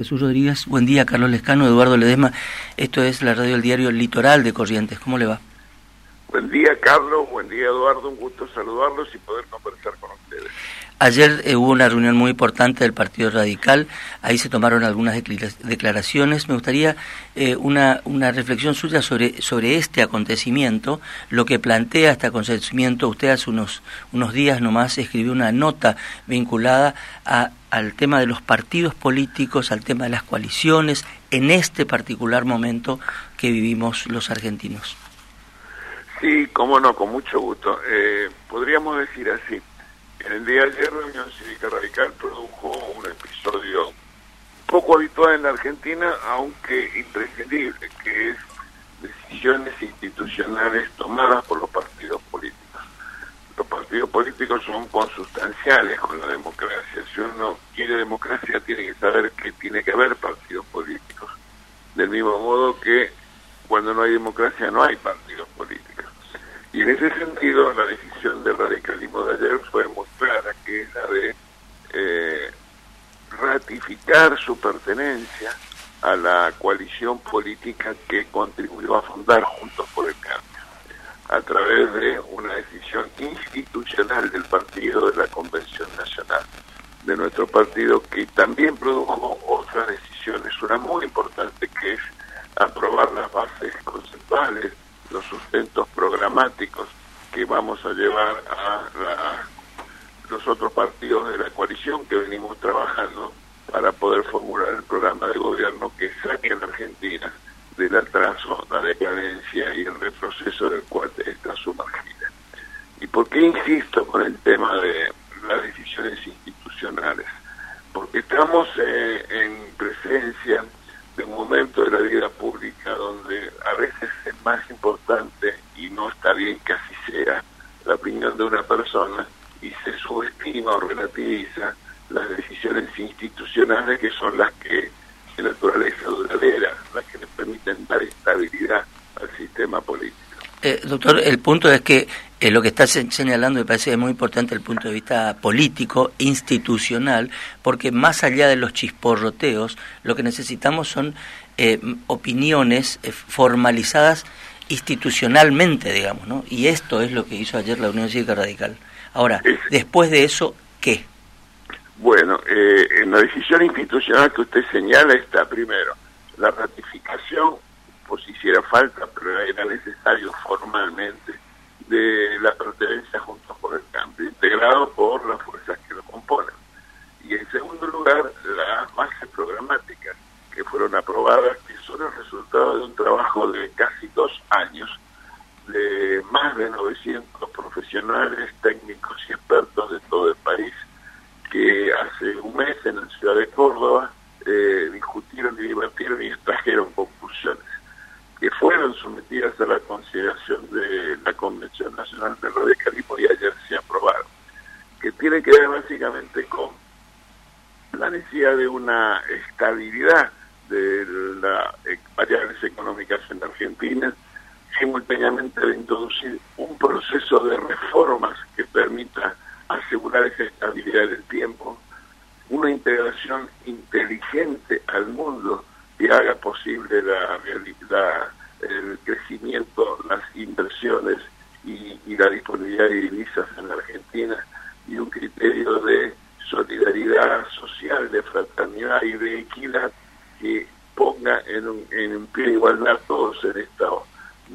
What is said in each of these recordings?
Jesús Rodríguez. Buen día, Carlos Lescano, Eduardo Ledesma. Esto es la radio del diario Litoral de Corrientes. ¿Cómo le va? Buen día, Carlos. Buen día, Eduardo. Un gusto saludarlos y poder conversar con ustedes. Ayer eh, hubo una reunión muy importante del Partido Radical. Ahí se tomaron algunas declaraciones. Me gustaría eh, una, una reflexión suya sobre, sobre este acontecimiento, lo que plantea este acontecimiento. Usted hace unos, unos días nomás escribió una nota vinculada a, al tema de los partidos políticos, al tema de las coaliciones, en este particular momento que vivimos los argentinos. Sí, cómo no, con mucho gusto. Eh, podríamos decir así, en el día de ayer la Unión Cívica Radical produjo un episodio poco habitual en la Argentina, aunque imprescindible, que es decisiones institucionales tomadas por los partidos políticos. Los partidos políticos son consustanciales con la democracia. Si uno quiere democracia, tiene que saber que tiene que haber partidos políticos. Del mismo modo que cuando no hay democracia no hay partidos políticos. Y en ese sentido, la decisión del radicalismo de ayer fue muy que es la de eh, ratificar su pertenencia a la coalición política que contribuyó a fundar Juntos a través de una decisión institucional del partido de la Convención Nacional, de nuestro partido, que también produjo otras decisiones, una muy importante que es aprobar las bases conceptuales los sustentos programáticos que vamos a llevar a, los otros partidos de la coalición que venimos trabajando para poder formular el programa de gobierno que saque a la Argentina del atraso, la decadencia y el retroceso del cual está sumergida. ¿Y por qué insisto con el tema de las decisiones institucionales? Porque estamos eh, en presencia de un momento de la vida pública donde a veces es más importante y no está bien que así sea la opinión de una persona y se subestima o relativiza las decisiones institucionales que son las que de naturaleza duradera, las que le permiten dar estabilidad al sistema político. Eh, doctor, el punto es que eh, lo que está señalando me parece muy importante el punto de vista político, institucional, porque más allá de los chisporroteos, lo que necesitamos son eh, opiniones formalizadas institucionalmente, digamos, ¿no? Y esto es lo que hizo ayer la Unión Cívica Radical. Ahora, después de eso, ¿qué? Bueno, en la decisión institucional que usted señala está primero la ratificación si hiciera falta, pero era necesario formalmente, de la pertenencia junto por el cambio, integrado por las fuerzas que lo componen. Y en segundo lugar, las bases programáticas que fueron aprobadas, que son el resultado de un trabajo de casi dos años, de más de 900 profesionales, técnicos y expertos de todo el país, que hace un mes en la ciudad de Córdoba eh, discutieron y debatieron y extrajeron conclusiones que fueron sometidas a la consideración de la Convención Nacional del Radicalismo y ayer se aprobaron, que tiene que ver básicamente con la necesidad de una estabilidad de las variables económicas en Argentina, simultáneamente de introducir un proceso de reformas que permita asegurar esa estabilidad del tiempo, una integración inteligente al mundo que haga posible la, el crecimiento, las inversiones y, la disponibilidad de divisas en la Argentina y un criterio de solidaridad social, de fraternidad y de equidad que ponga en un, en pie de igualdad todos en Estado,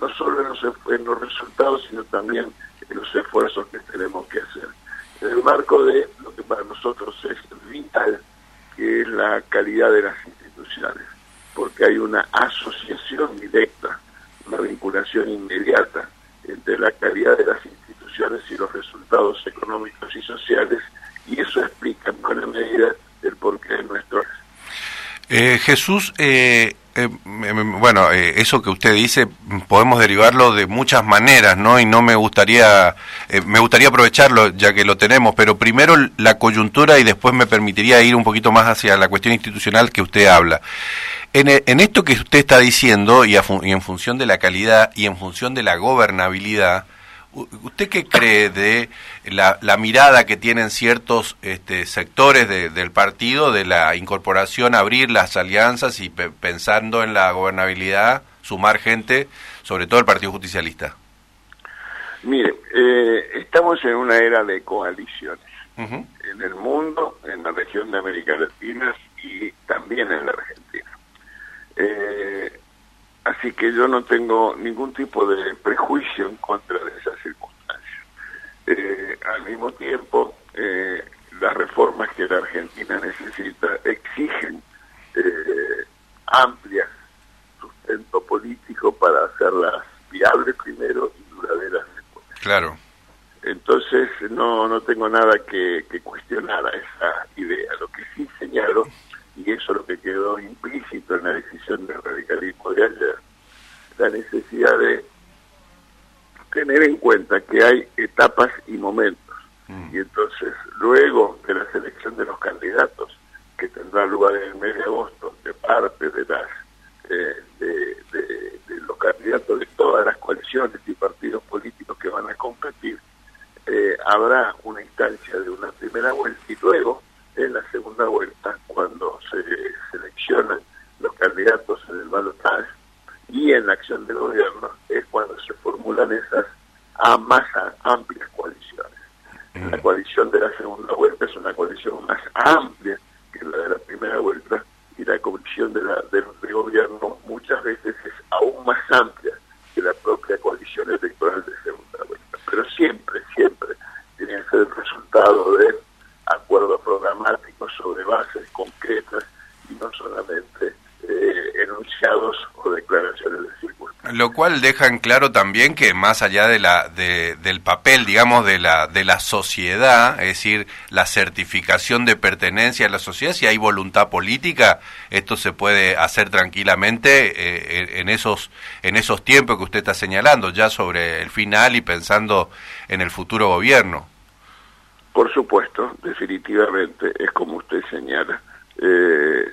no solo en los, en los resultados, sino también en los esfuerzos que tenemos que hacer. En el marco de lo que para nosotros es vital, que es la calidad de las instituciones porque hay una asociación directa, una vinculación inmediata entre la calidad de las instituciones y los resultados económicos y sociales, y eso explica en buena medida el porqué de nuestro... Eh, Jesús, eh, eh, bueno, eh, eso que usted dice podemos derivarlo de muchas maneras, ¿no? Y no me gustaría, me gustaría aprovecharlo ya que lo tenemos, pero primero la coyuntura y después me permitiría ir un poquito más hacia la cuestión institucional que usted habla. E, en, esto que usted está diciendo, y, en función de la calidad y en función de la gobernabilidad, ¿Usted qué cree de la, mirada que tienen ciertos este, sectores del partido de la incorporación, abrir las alianzas y pensando en la gobernabilidad, sumar gente, sobre todo el Partido Justicialista? Mire, eh, estamos en una era de coaliciones en el mundo, en la región de América Latina y también en la Argentina. Eh, así que yo no tengo ningún tipo de prejuicio en contra de esas circunstancias. Eh, al mismo tiempo, las reformas que la Argentina necesita exigen amplias sustento político para hacerlas viables primero y duraderas Claro. Entonces no, no tengo nada que, cuestionar a esa idea. Lo que sí señalo, y eso es lo que quedó implícito en la decisión del radicalismo de ayer, la necesidad de tener en cuenta que hay etapas y momentos. Mm. Y entonces, luego de la selección de los candidatos, que tendrá lugar en el mes de agosto, de parte de las eh, de, de, los candidatos de todas las coaliciones y partidos políticos que van a competir, eh, habrá una instancia de una primera vuelta y luego en la segunda vuelta, cuando se seleccionan los candidatos en el balotaje y en la acción del gobierno, es cuando se formulan esas a más amplias coaliciones. La coalición de la segunda vuelta es una coalición más amplia que la de la primera vuelta y la coalición de, la, de, gobierno muchas veces es aún más amplia que la propia coalición electoral de segunda vuelta. Pero siempre, siempre tiene que ser el resultado de acuerdos programáticos sobre bases concretas y no solamente eh, enunciados o declaraciones de circunstancias. Lo cual deja en claro también que más allá de la, de, del papel, digamos, de la, de la sociedad, es decir, la certificación de pertenencia a la sociedad, si hay voluntad política, esto se puede hacer tranquilamente eh, en, esos, en esos tiempos que usted está señalando, ya sobre el final y pensando en el futuro gobierno. Por supuesto, definitivamente, es como usted señala. Eh,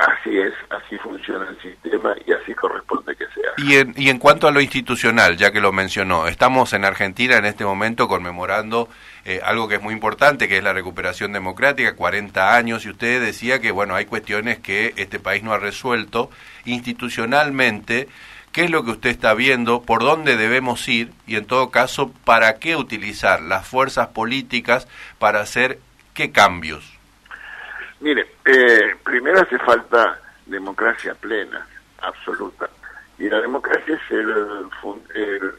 Así es, así funciona el sistema y así corresponde que sea. Y en, y en cuanto a lo institucional, ya que lo mencionó, estamos en Argentina en este momento conmemorando eh, algo que es muy importante, que es la recuperación democrática, 40 años, y usted decía que, bueno, hay cuestiones que este país no ha resuelto institucionalmente. ¿Qué es lo que usted está viendo? ¿Por dónde debemos ir? Y en todo caso, ¿para qué utilizar las fuerzas políticas para hacer qué cambios? Mire, eh, primero hace falta democracia plena, absoluta. Y la democracia es el, el,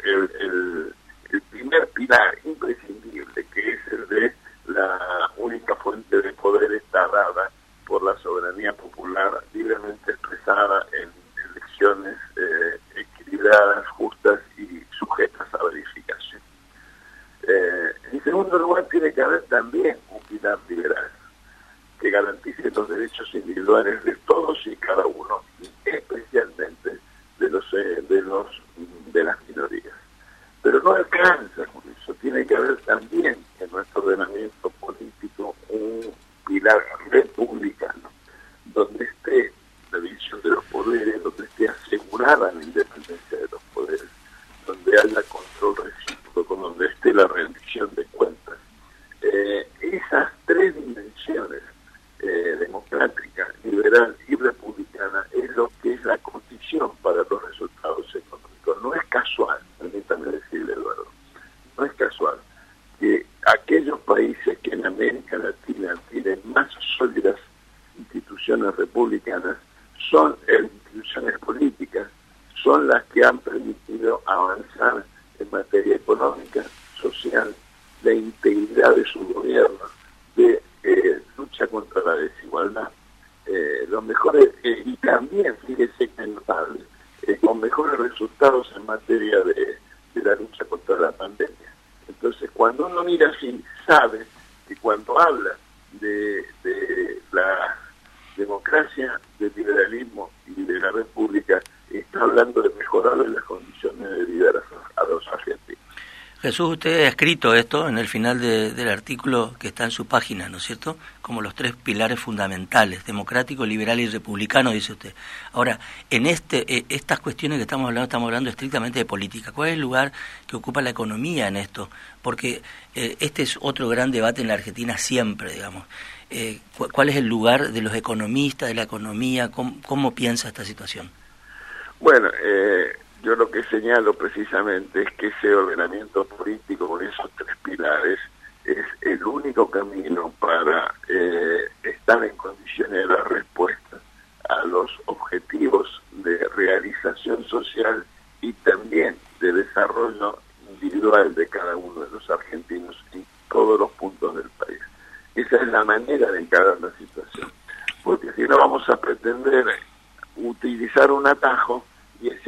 el, primer pilar imprescindible, que es el de la única fuente de poder está dada por la soberanía popular libremente expresada en elecciones eh, equilibradas, justas y sujetas a verificación. Eh, en segundo lugar, tiene que haber también un pilar liberal que garantice los derechos individuales de todos y cada uno, especialmente de los eh, de los de las minorías. Pero no alcanza con eso, tiene que haber también en nuestro ordenamiento político un pilar republicano, donde esté la división de los poderes, donde esté asegurada la independencia de los poderes, donde haya control recíproco, donde esté la rendición de cuentas. Eh, esas tres dimensiones eh, democrática, liberal y republicana es lo que es la condición para los resultados económicos. No es casual, permítame decirle, Eduardo, no es casual que aquellos países que en América Latina tienen más sólidas instituciones republicanas son instituciones políticas, son las han permitido avanzar en materia económica, social, de integridad de su gobierno, de eh, lucha contra la desigualdad. Eh, los mejores, y también, fíjese que notable, eh, con mejores resultados en materia de, la lucha contra la pandemia. Entonces, cuando uno mira así, sabe que cuando habla de, la democracia, del liberalismo y de la república, está hablando de mejorar las condiciones de vida a los argentinos. Jesús, usted ha escrito esto en el final del artículo que está en su página, ¿no es cierto? Como los tres pilares fundamentales, democrático, liberal y republicano, dice usted. Ahora, en este, eh, estas cuestiones que estamos hablando, estamos hablando estrictamente de política. ¿Cuál es el lugar que ocupa la economía en esto? Porque eh, este es otro gran debate en la Argentina siempre, digamos. Eh, ¿Cuál es el lugar de los economistas, de la economía? ¿Cómo, cómo piensa esta situación? Bueno, eh, yo lo que señalo precisamente es que ese ordenamiento político con esos tres pilares es el único camino para eh, estar en condiciones de dar respuesta a los objetivos de realización social y también de desarrollo individual de cada uno de los argentinos en todos los puntos del país. Esa es la manera de encarar la situación, porque si no vamos a pretender utilizar un atajo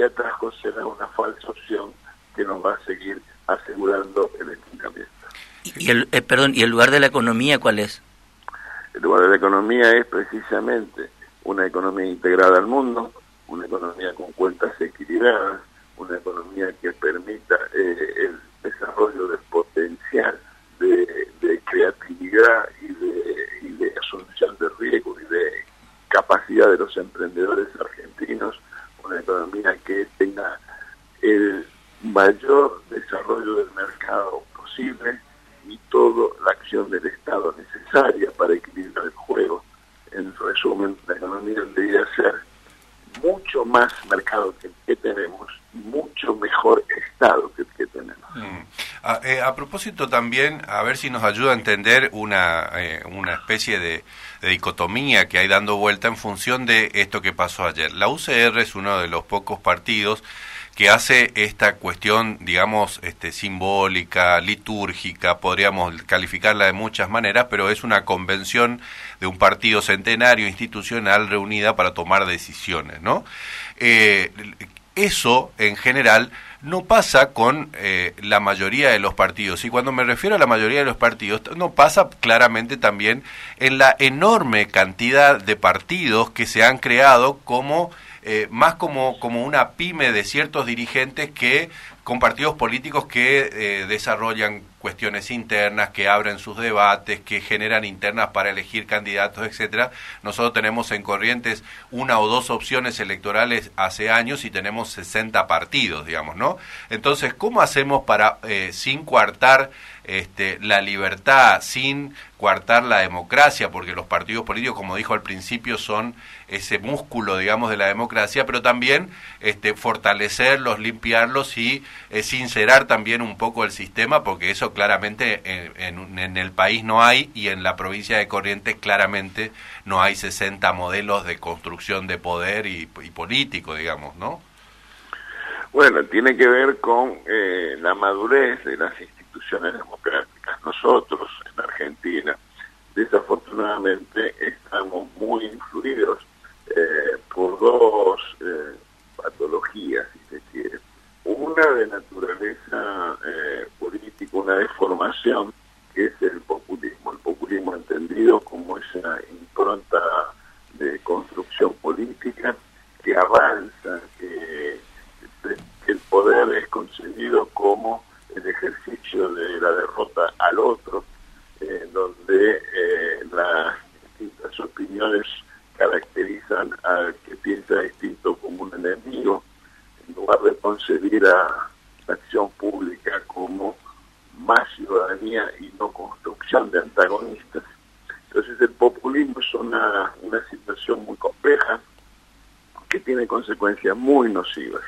atajo será una falsa opción que nos va a seguir asegurando el estancamiento. ¿Y el, eh, perdón, ¿y el lugar de la economía cuál es? El lugar de la economía es precisamente una economía integrada al mundo, una economía con cuentas equilibradas, una economía que permita eh, el desarrollo del potencial de, creatividad y de, y de asunción de riesgo y de capacidad de los emprendedores argentinos una economía que tenga el mayor desarrollo del mercado posible y toda la acción del Estado necesaria para equilibrar el juego. En resumen, la economía debería ser mucho más mercado que el que tenemos y mucho Estado que tenemos. Mm. A, eh, a, propósito también, a ver si nos ayuda a entender una, eh, una especie de, dicotomía que hay dando vuelta en función de esto que pasó ayer. La UCR es uno de los pocos partidos que hace esta cuestión, digamos, este, simbólica, litúrgica, podríamos calificarla de muchas maneras, pero es una convención de un partido centenario institucional reunida para tomar decisiones, ¿no? Eh, eso, en general, no pasa con eh, la mayoría de los partidos. Y cuando me refiero a la mayoría de los partidos, no pasa claramente también en la enorme cantidad de partidos que se han creado como eh, más como, como una pyme de ciertos dirigentes que con partidos políticos que eh, desarrollan cuestiones internas, que abren sus debates, que generan internas para elegir candidatos, etcétera. Nosotros tenemos en Corrientes una o dos opciones electorales hace años y tenemos 60 partidos, digamos, ¿no? Entonces, ¿cómo hacemos para, eh, sin coartar este, la libertad, sin coartar la democracia, porque los partidos políticos, como dijo al principio, son ese músculo, digamos, de la democracia, pero también este, fortalecerlos, limpiarlos y eh, sincerar también un poco el sistema, porque eso claramente en, el país no hay y en la provincia de Corrientes claramente no hay 60 modelos de construcción de poder y, político, digamos, ¿no? Bueno, tiene que ver con eh, la madurez de las instituciones democráticas. Nosotros, en Argentina, desafortunadamente estamos muy influidos eh, por dos eh, patologías, si se quiere. Una de naturaleza una deformación, que es el populismo. El populismo entendido como esa impronta de construcción política que avanza, que, que el poder es concebido como el ejercicio de la derrota al otro, donde las distintas opiniones caracterizan al que piensa distinto como un enemigo, en lugar de concebir a la acción pública como más ciudadanía y no construcción de antagonistas. Entonces el populismo es una, una situación muy compleja que tiene consecuencias muy nocivas.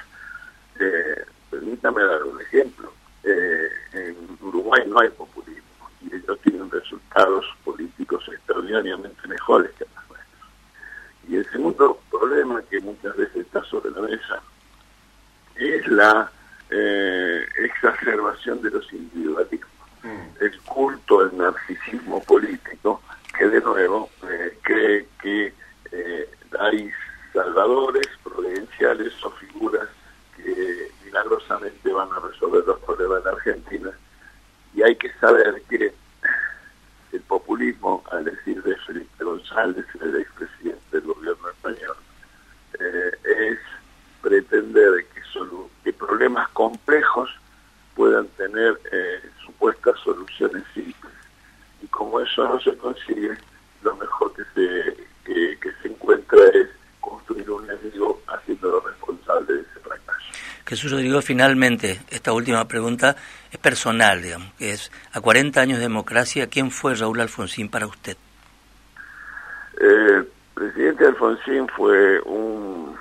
Eh, permítame dar un ejemplo. Eh, en Uruguay no hay populismo y ellos tienen resultados políticos extraordinariamente mejores que y el segundo problema que muchas veces está sobre la mesa es la eh, exacerbación de los individualismos, mm. el culto al narcisismo político, que de nuevo eh, cree que eh, hay salvadores providenciales o figuras que milagrosamente van a resolver los problemas de Argentina. Y hay que saber que el populismo, al decir de Felipe González, el expresidente del gobierno español, eh, es pretender que, son, que problemas complejos puedan tener eh, supuestas soluciones simples. Y como eso no se consigue, lo mejor que se, que, se encuentra es construir un enemigo haciéndolo responsable de ese fracaso. Jesús Rodrigo, finalmente, esta última pregunta es personal, digamos, que es, a 40 años de democracia, ¿quién fue Raúl Alfonsín para usted? Eh, presidente Alfonsín fue un,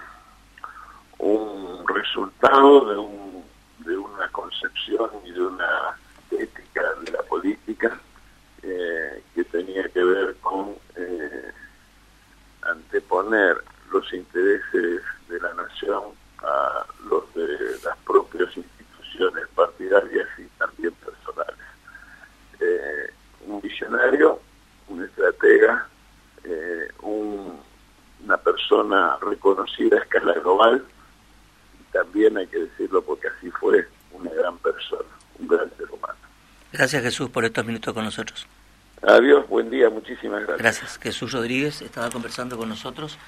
un resultado de, un, de una concepción y de una ética de la política eh, que tenía que ver con eh, anteponer los intereses de la nación a los de las propias instituciones partidarias y también personales. Eh, un visionario, un estratega, una persona reconocida a escala global, y también hay que decirlo porque así fue, una gran persona, un gran ser humano. Gracias Jesús por estos minutos con nosotros. Adiós, buen día, muchísimas gracias. Gracias. Jesús Rodríguez estaba conversando con nosotros.